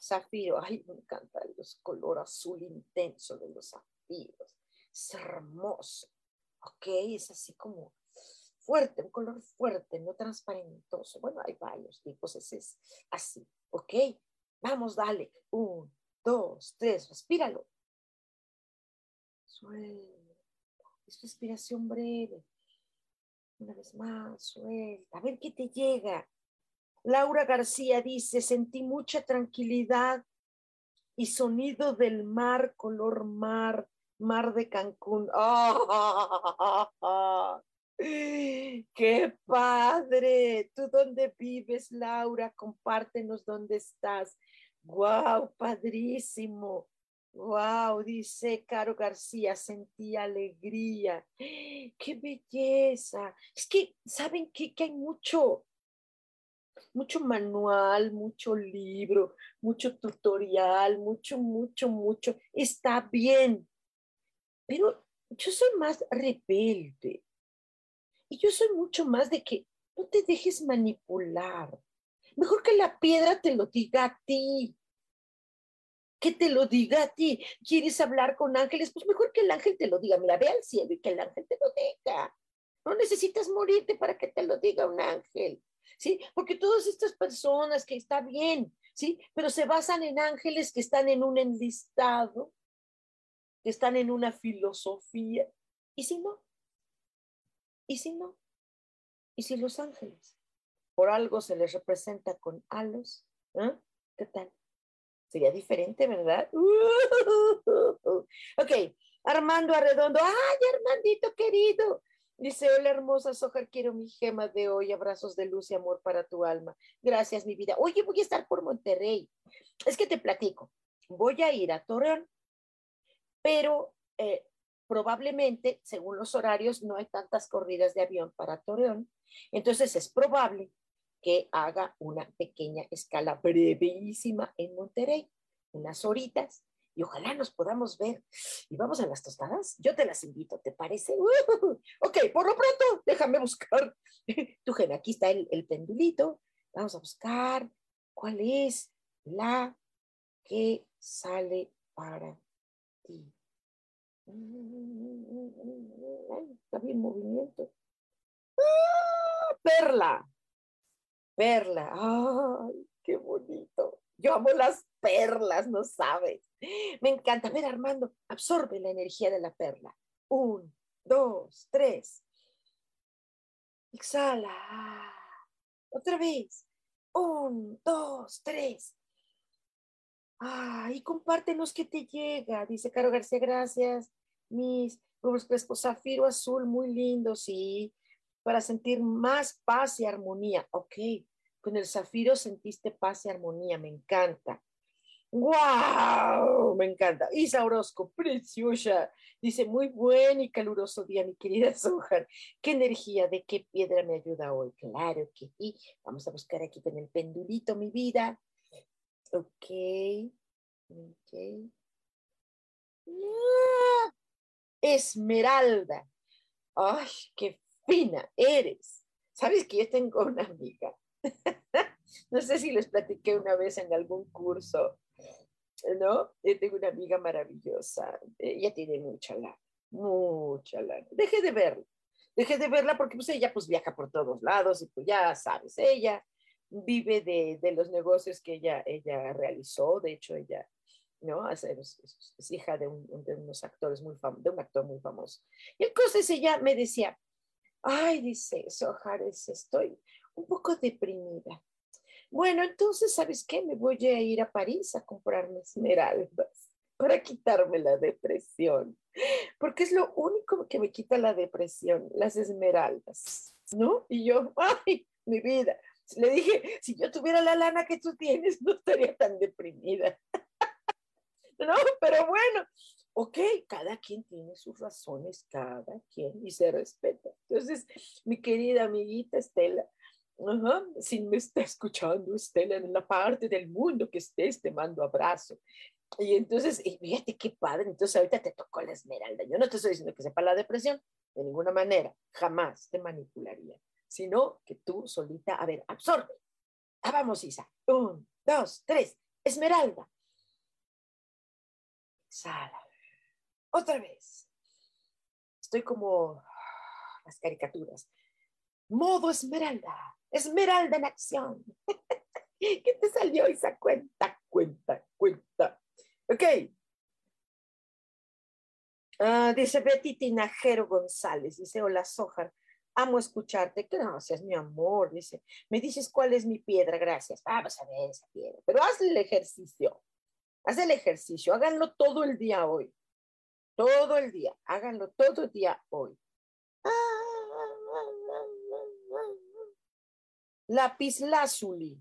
Zafiro. Ay, me encanta el color azul intenso de los zafiros. Es hermoso. Ok, es así como fuerte, un color fuerte, no transparentoso. Bueno, hay varios tipos, ese es así. Ok, vamos, dale. Un, dos, tres, respíralo. Suelta. Es respiración breve. Una vez más, suelta. A ver qué te llega. Laura García dice, sentí mucha tranquilidad y sonido del mar, color mar, mar de Cancún. ¡Qué padre! ¿Tú dónde vives, Laura? Compártenos dónde estás. ¡Guau! padrísimo. ¡Wow! Dice Caro García, sentí alegría. ¡Qué belleza! Es que, ¿saben qué? Que hay mucho, mucho manual, mucho libro, mucho tutorial, mucho, mucho, mucho. Está bien, pero yo soy más rebelde. Y yo soy mucho más de que no te dejes manipular. Mejor que la piedra te lo diga a ti. Que te lo diga a ti. ¿Quieres hablar con ángeles? Pues mejor que el ángel te lo diga. Mira, ve al cielo y que el ángel te lo diga. No necesitas morirte para que te lo diga un ángel. ¿sí? Porque todas estas personas que está bien, ¿sí? Pero se basan en ángeles que están en un enlistado, que están en una filosofía. ¿Y si no? ¿Y si no? ¿Y si los ángeles por algo se les representa con halos? ¿eh? ¿Qué tal? Sería diferente, ¿verdad? ok, Armando Arredondo. ¡Ay, Armandito querido! Dice, hola hermosa Sojar, quiero mi gema de hoy, abrazos de luz y amor para tu alma. Gracias, mi vida. Oye, voy a estar por Monterrey. Es que te platico, voy a ir a Torreón, pero eh, probablemente, según los horarios, no hay tantas corridas de avión para Torreón. Entonces es probable que haga una pequeña escala brevísima en Monterrey, unas horitas, y ojalá nos podamos ver. Y vamos a las tostadas. Yo te las invito, ¿te parece? ok, por lo pronto, déjame buscar. tu gen, aquí está el, el pendulito. Vamos a buscar cuál es la que sale para ti. Está bien movimiento. ¡Ah! Perla. Perla. Ay, qué bonito. Yo amo las perlas, no sabes. Me encanta. ver, Armando, absorbe la energía de la perla. Un, dos, tres. Exhala. Otra vez. Un, dos, tres. Ah, y compártenos qué te llega. Dice Caro García, gracias. Mis rubros zafiro azul, muy lindo, sí. Para sentir más paz y armonía. Ok, con el zafiro sentiste paz y armonía, me encanta. ¡Wow! Me encanta. Isa Orozco, preciosa. Dice, muy buen y caluroso día, mi querida Sojar. ¿Qué energía, de qué piedra me ayuda hoy? Claro que sí. Vamos a buscar aquí con el pendulito, mi vida. Ok. Ok. ¡Ah! Esmeralda. ¡Ay, qué fina eres! ¿Sabes que yo tengo una amiga? no sé si les platiqué una vez en algún curso ¿no? Yo tengo una amiga maravillosa, ella tiene mucha lana, mucha lana. Dejé de verla, dejé de verla porque pues ella pues viaja por todos lados y pues ya sabes, ella vive de, de los negocios que ella, ella realizó, de hecho ella, ¿no? Es, hija de, un, de, unos actores muy famosos, de un actor muy famoso. Y entonces ella me decía, ay, dice, Sojares, estoy un poco deprimida. Bueno, entonces, ¿sabes qué? Me voy a ir a París a comprarme esmeraldas para quitarme la depresión, porque es lo único que me quita la depresión, las esmeraldas, ¿no? Y yo, ay, mi vida, le dije, si yo tuviera la lana que tú tienes, no estaría tan deprimida. no, pero bueno, ok, cada quien tiene sus razones, cada quien, y se respeta. Entonces, mi querida amiguita Estela, Si me está escuchando Estela en la parte del mundo que estés, te mando abrazo. Y entonces, fíjate qué padre, entonces ahorita te tocó la esmeralda. Yo no te estoy diciendo que sepa la depresión, de ninguna manera, jamás te manipularía, sino que tú solita, a ver, absorbe. Ah, vamos, Isa. Un, dos, tres. Esmeralda. Exhala. Otra vez. Estoy como las caricaturas. Modo Esmeralda. Esmeralda en acción. ¿Qué te salió, Isa? Cuenta, cuenta, cuenta. Ok. Ah, dice Betty Tinajero González. Dice, hola, Sojar. Amo escucharte. Gracias, mi amor. Dice, me dices cuál es mi piedra. Gracias. Vamos a ver esa piedra. Pero haz el ejercicio. Haz el ejercicio. Háganlo todo el día hoy. Todo el día. Háganlo todo el día hoy. Lápiz lazuli.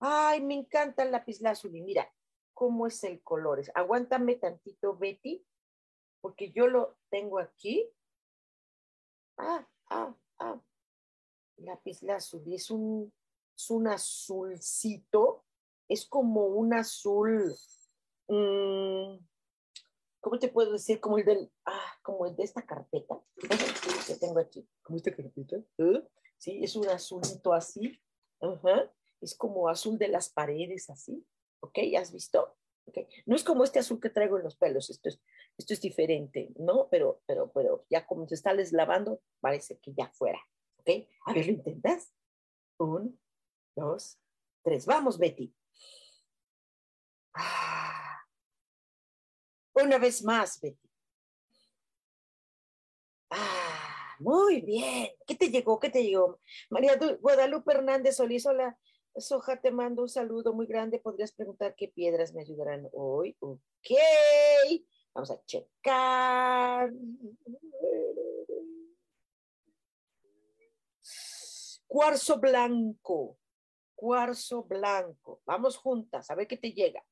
Ay, me encanta el lápiz lazuli. Mira cómo es el color. Aguántame tantito, Betty, porque yo lo tengo aquí. Ah, ah, ah. Lápiz lazuli es un, es un azulcito. Es como un azul. Mmm, ¿cómo te puedo decir? Como el del, ah, como el de esta carpeta que tengo aquí. ¿Cómo esta carpeta? ¿Eh? Sí, es un azulito así. Es como azul de las paredes así. ¿Ok? ¿Has visto? Okay. No es como este azul que traigo en los pelos, esto es, esto es diferente, ¿no? Pero, pero, pero ya como te estás lavando, parece que ya fuera, ¿ok? A ver, ¿lo intentas? Un, dos, tres. Vamos, Betty. Ah. Una vez más, Betty. Ah, muy bien. ¿Qué te llegó? ¿Qué te llegó? María Guadalupe Hernández Solís, hola. Soja, te mando un saludo muy grande. Podrías preguntar qué piedras me ayudarán hoy. Ok. Vamos a checar. Cuarzo blanco. Cuarzo blanco. Vamos juntas, a ver qué te llega.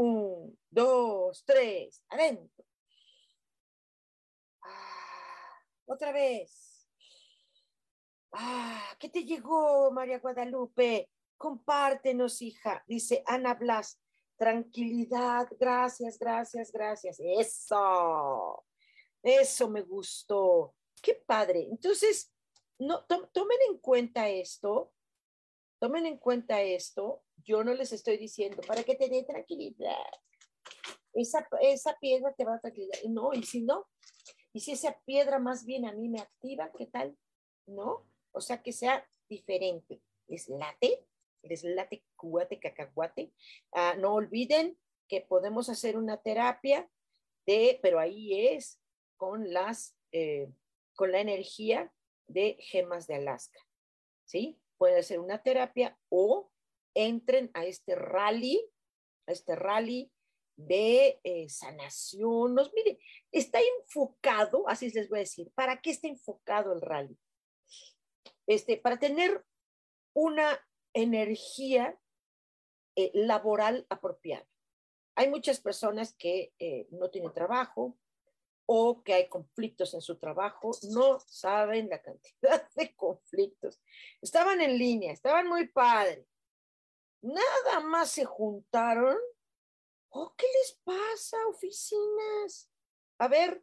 Un, dos, tres, adentro. Ah, otra vez. Ah, ¿qué te llegó, María Guadalupe? Compártenos, hija. Dice Ana Blas. Tranquilidad, gracias, gracias, gracias. Eso, eso me gustó. Qué padre. Entonces, no, tomen en cuenta esto, tomen en cuenta esto yo no les estoy diciendo para que te dé tranquilidad. Esa, esa piedra te va a tranquilidad. No, y si no, y si esa piedra más bien a mí me activa, ¿qué tal? ¿No? O sea, que sea diferente. ¿Les late? ¿Les late cuate, cacahuate? Ah, no olviden que podemos hacer una terapia de, pero ahí es con las, eh, con la energía de gemas de Alaska. ¿Sí? Puede ser una terapia o entren a este rally, a este rally de eh, sanación. Nos, mire, está enfocado, así les voy a decir, ¿para qué está enfocado el rally? Este, para tener una energía eh, laboral apropiada. Hay muchas personas que eh, no tienen trabajo o que hay conflictos en su trabajo, no saben la cantidad de conflictos. Estaban en línea, estaban muy padres, Nada más se juntaron. Oh, ¿qué les pasa, oficinas? A ver,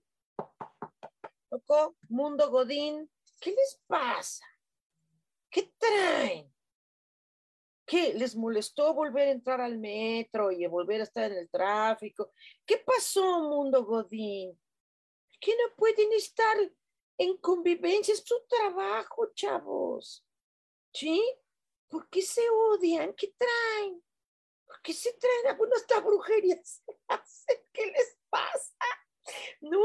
Mundo Godín, ¿qué les pasa? ¿Qué traen? ¿Qué les molestó volver a entrar al metro y volver a estar en el tráfico? ¿Qué pasó, Mundo Godín? ¿Qué no pueden estar en convivencia? Es su trabajo, chavos. ¿Sí? ¿Por qué se odian? ¿Qué traen? ¿Por qué se traen algunas hasta brujerías? ¿Qué les pasa? ¿No?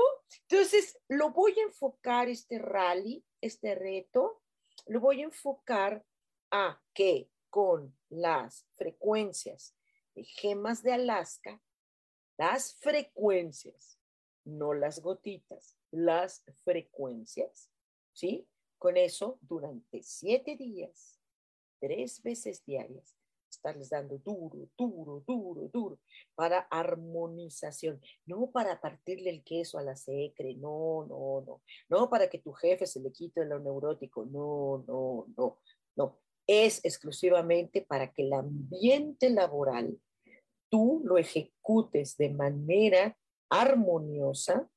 Entonces, lo voy a enfocar este rally, este reto, lo voy a enfocar a que con las frecuencias de gemas de Alaska, las frecuencias, no las gotitas, las frecuencias, ¿sí? Con eso, durante siete días, tres veces diarias, estarles dando duro, duro, duro, duro, para armonización, no para partirle el queso a la secre, no, no, no, no para que tu jefe se le quite lo neurótico, no, no, no, No, es exclusivamente para que el ambiente laboral tú lo ejecutes de manera armoniosa,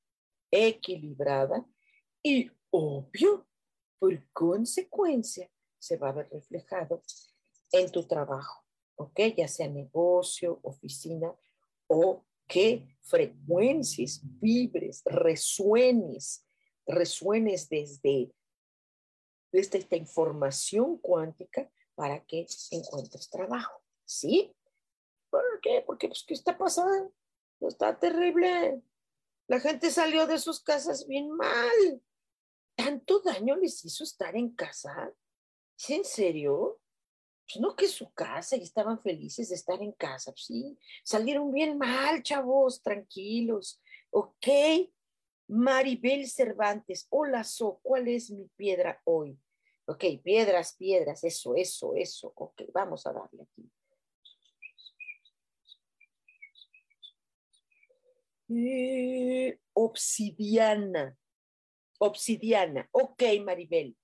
equilibrada y obvio, por consecuencia, se va a ver reflejado en tu trabajo, ¿ok? Ya sea negocio, oficina o que frecuencias, vibres, resuenes, resuenes desde, desde esta información cuántica para que encuentres trabajo, ¿sí? ¿Por qué? Porque, pues, ¿qué está pasando? Está terrible. La gente salió de sus casas bien mal. ¿Tanto daño les hizo estar en casa? ¿Es en serio? Pues no que su casa y estaban felices de estar en casa, pues sí, salieron bien mal, chavos, tranquilos, ok. Maribel Cervantes, hola, So, ¿cuál es mi piedra hoy? Ok, piedras, piedras, eso, eso, eso, ok, vamos a darle aquí. Eh, obsidiana, obsidiana, ok, Maribel.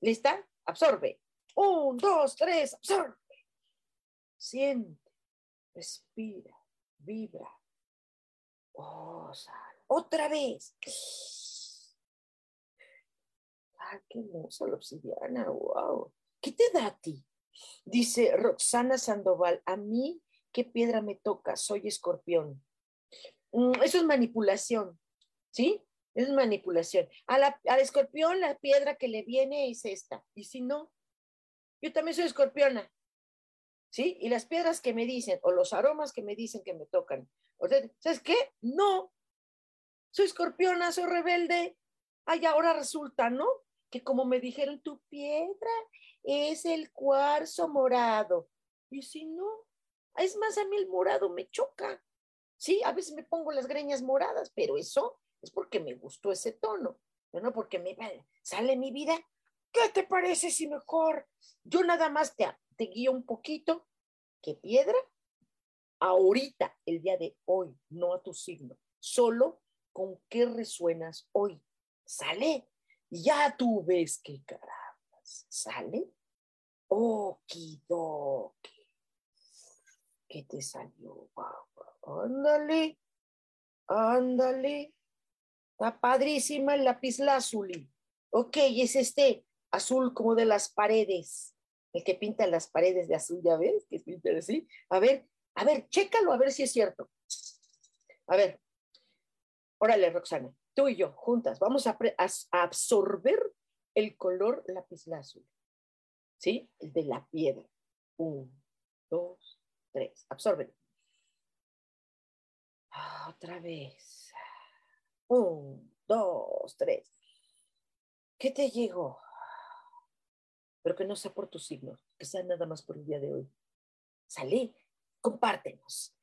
¿Lista? Absorbe. Un, dos, tres, absorbe. Siente, respira, vibra. Otra vez. Ah, qué hermosa la obsidiana, wow. ¿Qué te da a ti? Dice Roxana Sandoval, a mí, ¿qué piedra me toca? Soy escorpión. Mm, eso es manipulación, ¿sí? Es manipulación. A la, al escorpión la piedra que le viene es esta. Y si no, yo también soy escorpiona. ¿Sí? Y las piedras que me dicen, o los aromas que me dicen que me tocan. ¿Sabes qué? No. Soy escorpiona, soy rebelde. Ay, ahora resulta, ¿no? Que como me dijeron, tu piedra es el cuarzo morado. Y si no, es más, a mí el morado me choca. Sí, a veces me pongo las greñas moradas, pero eso es porque me gustó ese tono, no porque me sale mi vida. ¿Qué te parece si mejor yo nada más te, te guío un poquito? ¿Qué piedra? Ahorita, el día de hoy, no a tu signo, solo con qué resuenas hoy. ¿Sale? Ya tú ves qué carambas. ¿Sale? Okidoki. ¿Qué te salió? Ándale, ándale. Está padrísima el lápiz lazuli. Ok, es este azul como de las paredes. El que pinta las paredes de azul, ¿ya ves? Que pinta así. A ver, a ver, chécalo a ver si es cierto. A ver, órale, Roxana, tú y yo juntas, vamos a, absorber el color lápiz azul. ¿Sí? El de la piedra. Un, dos, tres. Absorbe. Otra vez. Un, dos, tres. ¿Qué te llegó? Pero que no sea por tu signo, que sea nada más por el día de hoy. Salí, compártenos.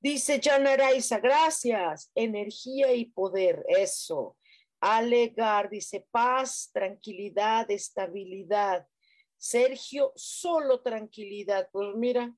Dice Jana Araiza, gracias. Energía y poder, eso. Alegar, dice paz, tranquilidad, estabilidad. Sergio, solo tranquilidad. Pues mira,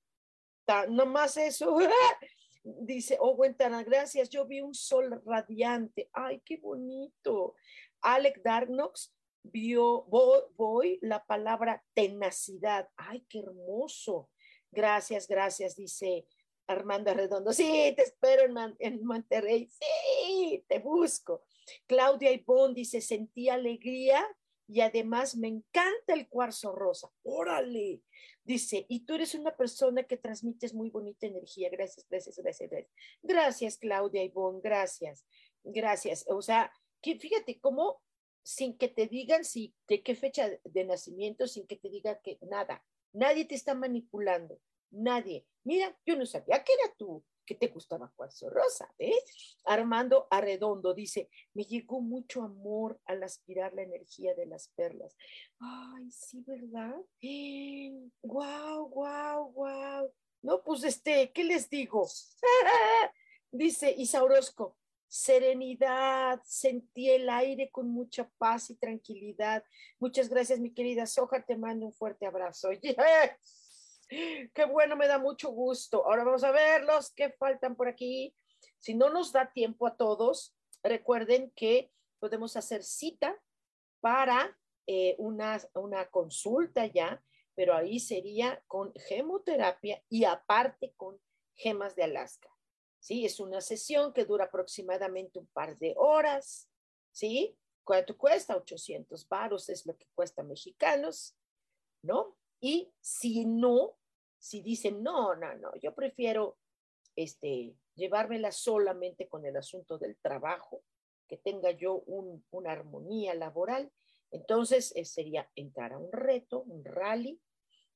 nomás eso. Dice, oh, Tana, gracias. Yo vi un sol radiante. Ay, qué bonito. Alec Darknox vio, voy, la palabra tenacidad. Ay, qué hermoso. Gracias, gracias, dice Armando Redondo. Sí, te espero en, Monterrey. Sí, te busco. Claudia Ivonne dice, sentí alegría y además me encanta el cuarzo rosa. Órale. Dice, y tú eres una persona que transmites muy bonita energía. Gracias, gracias, gracias, gracias. Gracias, Claudia Ivonne, gracias. Gracias. O sea, fíjate cómo sin que te digan si de qué fecha de nacimiento, sin que te diga que nada, nadie te está manipulando, nadie. Mira, yo no sabía que era tú, que te gustaba Cuarzo Rosa, ¿ves? Armando Arredondo dice, me llegó mucho amor al aspirar la energía de las perlas. Ay, sí, ¿verdad? Guau, guau, guau. No, pues este, ¿qué les digo? dice Isa serenidad, sentí el aire con mucha paz y tranquilidad. Muchas gracias, mi querida Soja, te mando un fuerte abrazo. Qué bueno, me da mucho gusto. Ahora vamos a ver los que faltan por aquí. Si no nos da tiempo a todos, recuerden que podemos hacer cita para eh, una, una consulta ya, pero ahí sería con gemoterapia y aparte con gemas de Alaska. ¿Sí? Es una sesión que dura aproximadamente un par de horas, ¿sí? ¿Cuánto cuesta? 800 baros es lo que cuesta mexicanos, ¿no? Y si no, si dicen, no, no, no, yo prefiero este, llevármela solamente con el asunto del trabajo, que tenga yo una armonía laboral, entonces eh, sería entrar a un reto, un rally,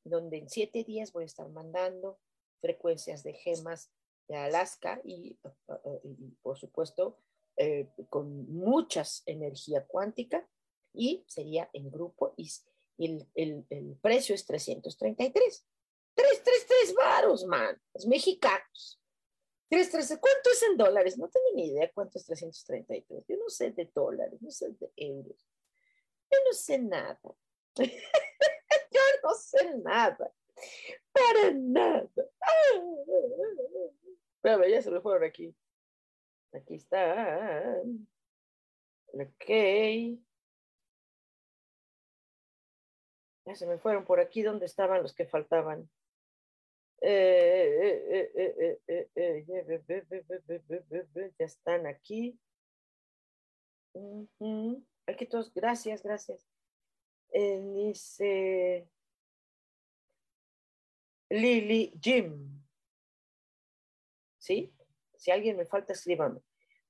donde en siete días voy a estar mandando frecuencias de gemas de Alaska y, por supuesto eh, con muchas energía cuántica y sería en grupo y el, el, precio es 333. 333 varos, man, los mexicanos. 333, ¿cuánto es en dólares? No tengo ni idea cuánto es 333. Yo no sé de dólares, no sé de euros. Yo no sé nada. Yo no sé nada. Para nada. Pero ya se me fueron aquí. Aquí está. Ok. Ya se me fueron por aquí donde estaban los que faltaban. Ya están aquí. Aquí todos, gracias, gracias. dice Lily Jim. ¿Sí? Si alguien me falta, escríbame.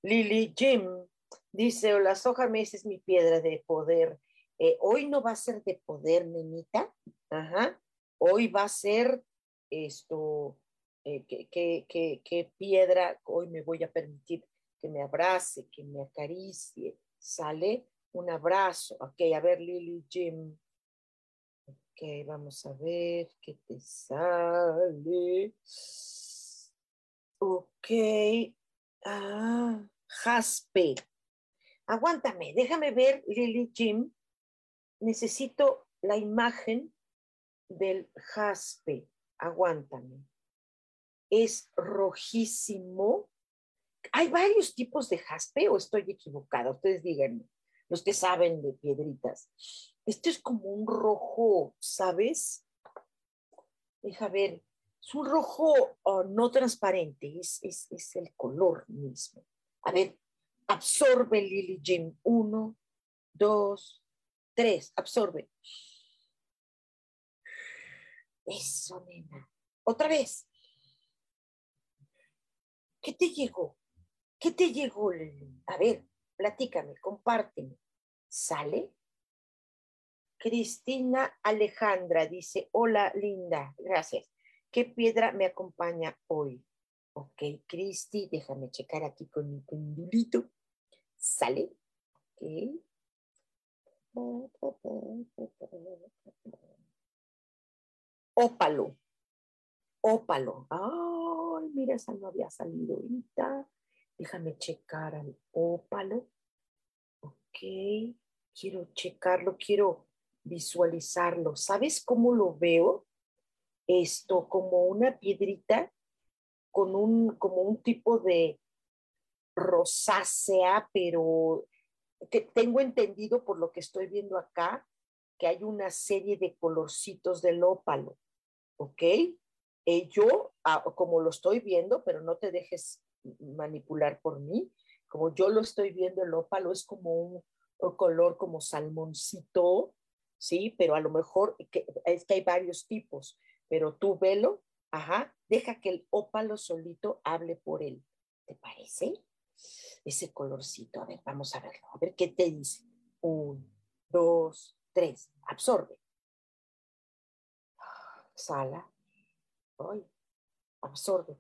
Lily Jim dice, hola, soja me es mi piedra de poder. Eh, hoy no va a ser de poder, nenita. Ajá. Hoy va a ser esto, eh, ¿qué, piedra hoy me voy a permitir que me abrace, que me acaricie. ¿Sale? Un abrazo. Ok, a ver, Lily Jim. Ok, vamos a ver qué te sale. Ok. Ah, jaspe. Aguántame, déjame ver, Lily Jim. Necesito la imagen del jaspe. Aguántame. Es rojísimo. ¿Hay varios tipos de jaspe o estoy equivocada? Ustedes díganme, los que saben de piedritas. Esto es como un rojo, ¿sabes? Deja ver, es un rojo oh, no transparente, es, es, el color mismo. A ver, absorbe Lily Jim. Uno, dos, tres, absorbe. Eso, nena. Otra vez. ¿Qué te llegó? ¿Qué te llegó? A ver, platícame, compárteme. ¿Sale? Cristina Alejandra dice, hola, linda, gracias. ¿Qué piedra me acompaña hoy? Ok, Cristi, déjame checar aquí con mi pendulito. ¿Sale? Ok. Ópalo. Ópalo. Ay, mira, esa no había salido ahorita. Déjame checar al ópalo. Ok, quiero checarlo, quiero visualizarlo. ¿Sabes cómo lo veo? esto como una piedrita con un, como un tipo de rosácea, pero que tengo entendido por lo que estoy viendo acá, que hay una serie de colorcitos del ópalo, ¿ok? Eh, yo, ah, como lo estoy viendo, pero no te dejes manipular por mí, como yo lo estoy viendo, el ópalo es como un, color como salmoncito, ¿sí? Pero a lo mejor es que hay varios tipos pero tú velo, ajá, deja que el ópalo solito hable por él. ¿Te parece? Ese colorcito, a ver, vamos a verlo, a ver qué te dice. Un, dos, tres, absorbe. Sala. Ay, absorbe.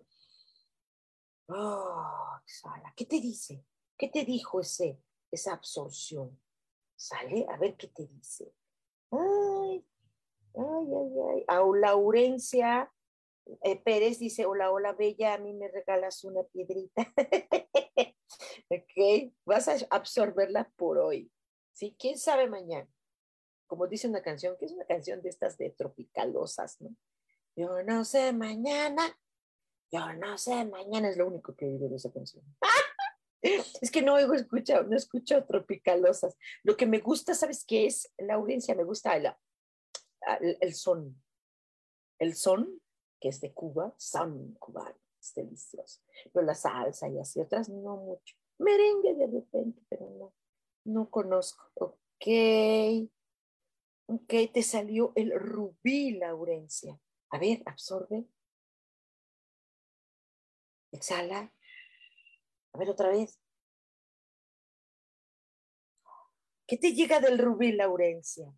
Oh. ¿Qué te dice? ¿Qué te dijo ese, esa absorción? Sale, a ver qué te dice. Ay, Ay, ay, ay. A Laurencia eh, Pérez dice, hola, hola, Bella, a mí me regalas una piedrita. ok, vas a absorberla por hoy. ¿Sí? ¿Quién sabe mañana? Como dice una canción, que es una canción de estas de tropicalosas, ¿no? Yo no sé mañana, yo no sé mañana, es lo único que digo de esa canción. Es que no oigo, escucha, no escucho tropicalosas. Lo que me gusta, ¿sabes qué es? Laurencia, me gusta el, el, son. El son, que es de Cuba, son cubano, es delicioso. Pero la salsa y así otras, no mucho. Merengue de repente, pero no, no conozco. Ok. Ok, te salió el rubí, Laurencia. A ver, absorbe. Exhala. A ver otra vez. ¿Qué te llega del rubí, Laurencia?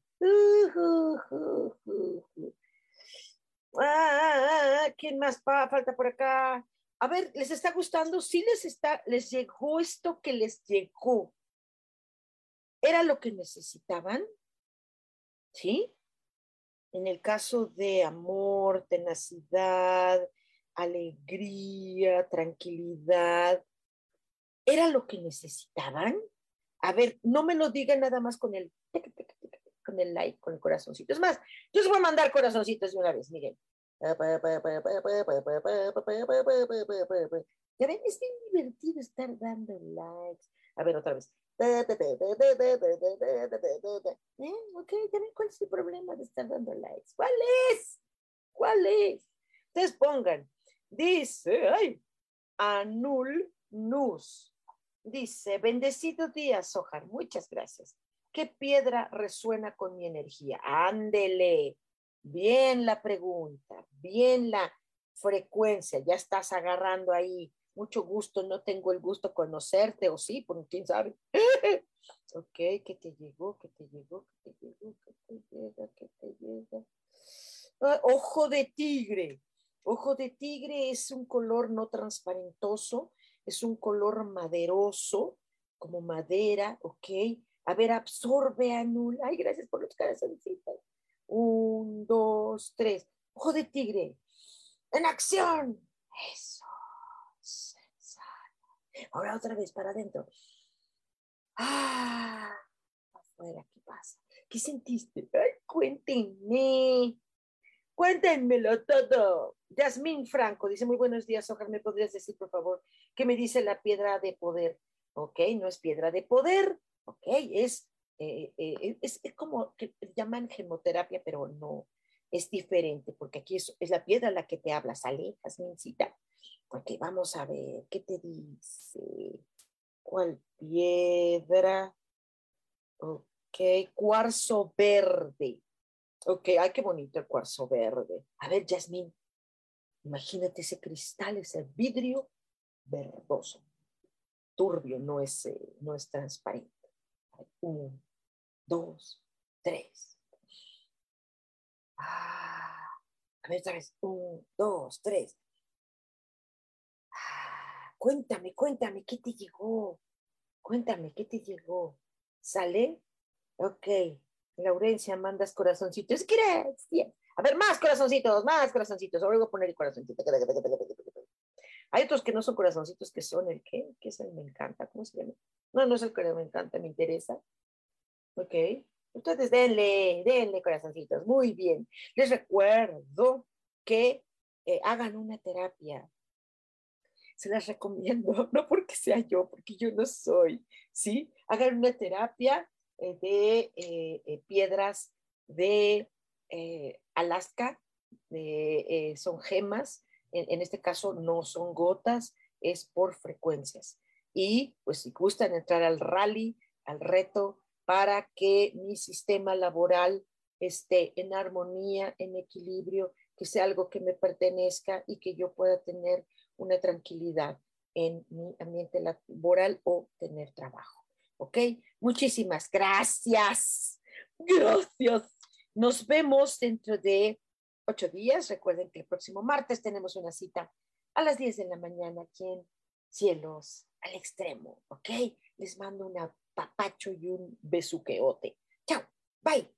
Ah, ¿Quién más falta por acá? A ver, ¿les está gustando? Sí les está, les llegó esto que les llegó. ¿Era lo que necesitaban? ¿Sí? En el caso de amor, tenacidad, alegría, tranquilidad, ¿Era lo que necesitaban? A ver, no me lo digan nada más con el, con el like, con el corazoncito. Es más, yo os voy a mandar corazoncitos de una vez, miren. Ya ven, es bien divertido estar dando likes. A ver, otra vez. Ok, ya ven cuál es el problema de estar dando likes. ¿Cuál es? ¿Cuál es? Ustedes pongan. Dice, ay, Anul Nus. Dice, bendecido día, Sojar, muchas gracias. ¿Qué piedra resuena con mi energía? Ándele. Bien la pregunta, bien la frecuencia, ya estás agarrando ahí. Mucho gusto, no tengo el gusto conocerte, o sí, por quién sabe. Ok, ¿qué te llegó? ¿Qué te llegó? ¿Qué te llegó? ¿Qué te llega? ¿Qué te llega? Ah, ojo de tigre. Ojo de tigre es un color no transparentoso es un color maderoso, como madera, ¿ok? A ver, absorbe, anula. Ay, gracias por los corazoncitos. Un, dos, tres. Ojo de tigre. En acción. Eso. Ahora otra vez para adentro. Ah, afuera, ¿qué pasa? ¿Qué sentiste? Ay, cuéntenme. Cuéntenmelo todo. Yasmín Franco dice, muy buenos días, Ojar, ¿me podrías decir, por favor, qué me dice la piedra de poder? Ok, no es piedra de poder, ok, es, eh, eh, es, como que llaman gemoterapia, pero no, es diferente, porque aquí es, es la piedra la que te habla, ¿sale, Yasmíncita? Ok, vamos a ver, ¿qué te dice? ¿Cuál piedra? Ok, cuarzo verde. Ok, ay, qué bonito el cuarzo verde. A ver, Jasmine, imagínate ese cristal, ese vidrio verdoso. Turbio, no es, eh, no es transparente. Uno, dos, tres. Ah, a ver, otra vez. Uno, dos, tres. Cuéntame, cuéntame, ¿qué te llegó? Cuéntame, ¿qué te llegó? ¿Sale? Ok. Laurencia, mandas corazoncitos. Gracias. A ver, más corazoncitos, más corazoncitos. Ahora voy a poner el corazoncito. Hay otros que no son corazoncitos, que son el qué? ¿Qué es el me encanta? ¿Cómo se llama? No, no es el que me encanta, me interesa. Ok. Ustedes denle, denle corazoncitos. Muy bien. Les recuerdo que eh, hagan una terapia. Se las recomiendo, no porque sea yo, porque yo no soy, ¿sí? Hagan una terapia eh, de eh, eh, piedras de Alaska, son gemas, en, este caso no son gotas, es por frecuencias. Y pues si gustan entrar al rally, al reto, para que mi sistema laboral esté en armonía, en equilibrio, que sea algo que me pertenezca y que yo pueda tener una tranquilidad en mi ambiente laboral o tener trabajo. ¿Ok? Muchísimas gracias. Gracias. Nos vemos dentro de ocho días. Recuerden que el próximo martes tenemos una cita a las 10 de la mañana aquí en Cielos al Extremo. ¿Ok? Les mando un papacho y un besuqueote. Chao. Bye.